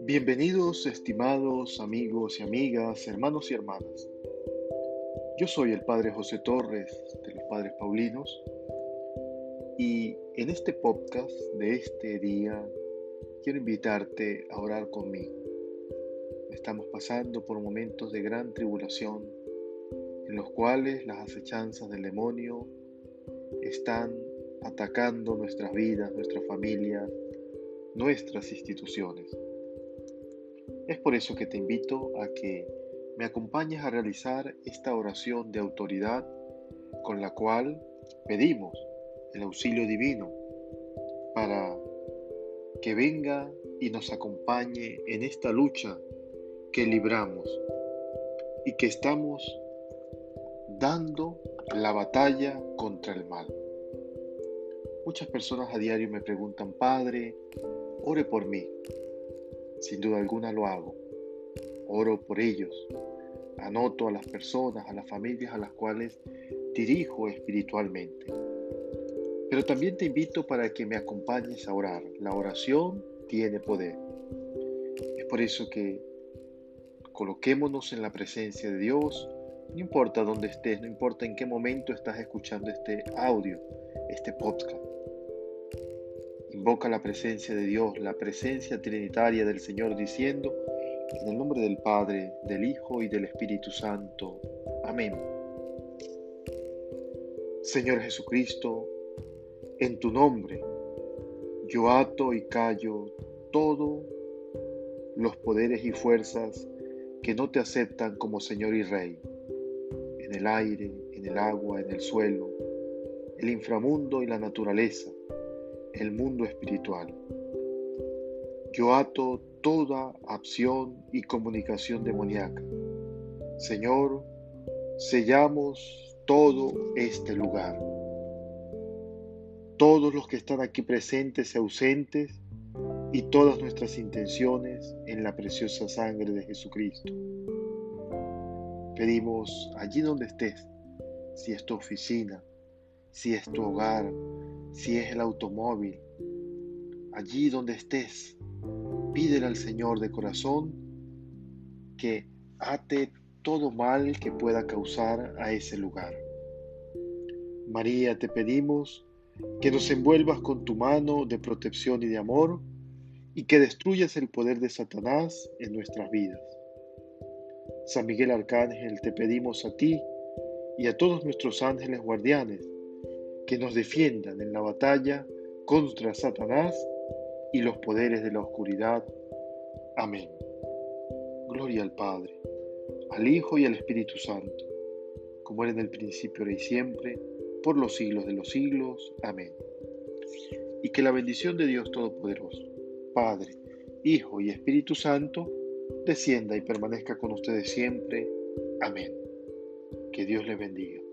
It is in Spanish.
Bienvenidos, estimados amigos y amigas, hermanos y hermanas. Yo soy el Padre José Torres de los Padres Paulinos y en este podcast de este día quiero invitarte a orar conmigo. Estamos pasando por momentos de gran tribulación en los cuales las acechanzas del demonio están atacando nuestras vidas, nuestras familias, nuestras instituciones. Es por eso que te invito a que me acompañes a realizar esta oración de autoridad con la cual pedimos el auxilio divino para que venga y nos acompañe en esta lucha que libramos y que estamos dando la batalla contra el mal. Muchas personas a diario me preguntan, Padre, ore por mí. Sin duda alguna lo hago. Oro por ellos. Anoto a las personas, a las familias a las cuales dirijo espiritualmente. Pero también te invito para que me acompañes a orar. La oración tiene poder. Es por eso que coloquémonos en la presencia de Dios, no importa dónde estés, no importa en qué momento estás escuchando este audio, este podcast. Invoca la presencia de Dios, la presencia trinitaria del Señor, diciendo, en el nombre del Padre, del Hijo y del Espíritu Santo. Amén. Señor Jesucristo, en tu nombre yo ato y callo todos los poderes y fuerzas que no te aceptan como Señor y Rey, en el aire, en el agua, en el suelo, el inframundo y la naturaleza, el mundo espiritual. Yo ato toda acción y comunicación demoníaca. Señor, sellamos todo este lugar. Todos los que están aquí presentes y ausentes y todas nuestras intenciones en la preciosa sangre de Jesucristo. Pedimos allí donde estés, si es tu oficina, si es tu hogar, si es el automóvil, allí donde estés, pídele al Señor de corazón que ate todo mal que pueda causar a ese lugar. María, te pedimos que nos envuelvas con tu mano de protección y de amor y que destruyas el poder de Satanás en nuestras vidas. San Miguel Arcángel, te pedimos a ti y a todos nuestros ángeles guardianes que nos defiendan en la batalla contra Satanás y los poderes de la oscuridad. Amén. Gloria al Padre, al Hijo y al Espíritu Santo, como era en el principio, ahora y siempre, por los siglos de los siglos. Amén. Y que la bendición de Dios Todopoderoso, Padre, Hijo y Espíritu Santo, descienda y permanezca con ustedes siempre. Amén. Que Dios les bendiga.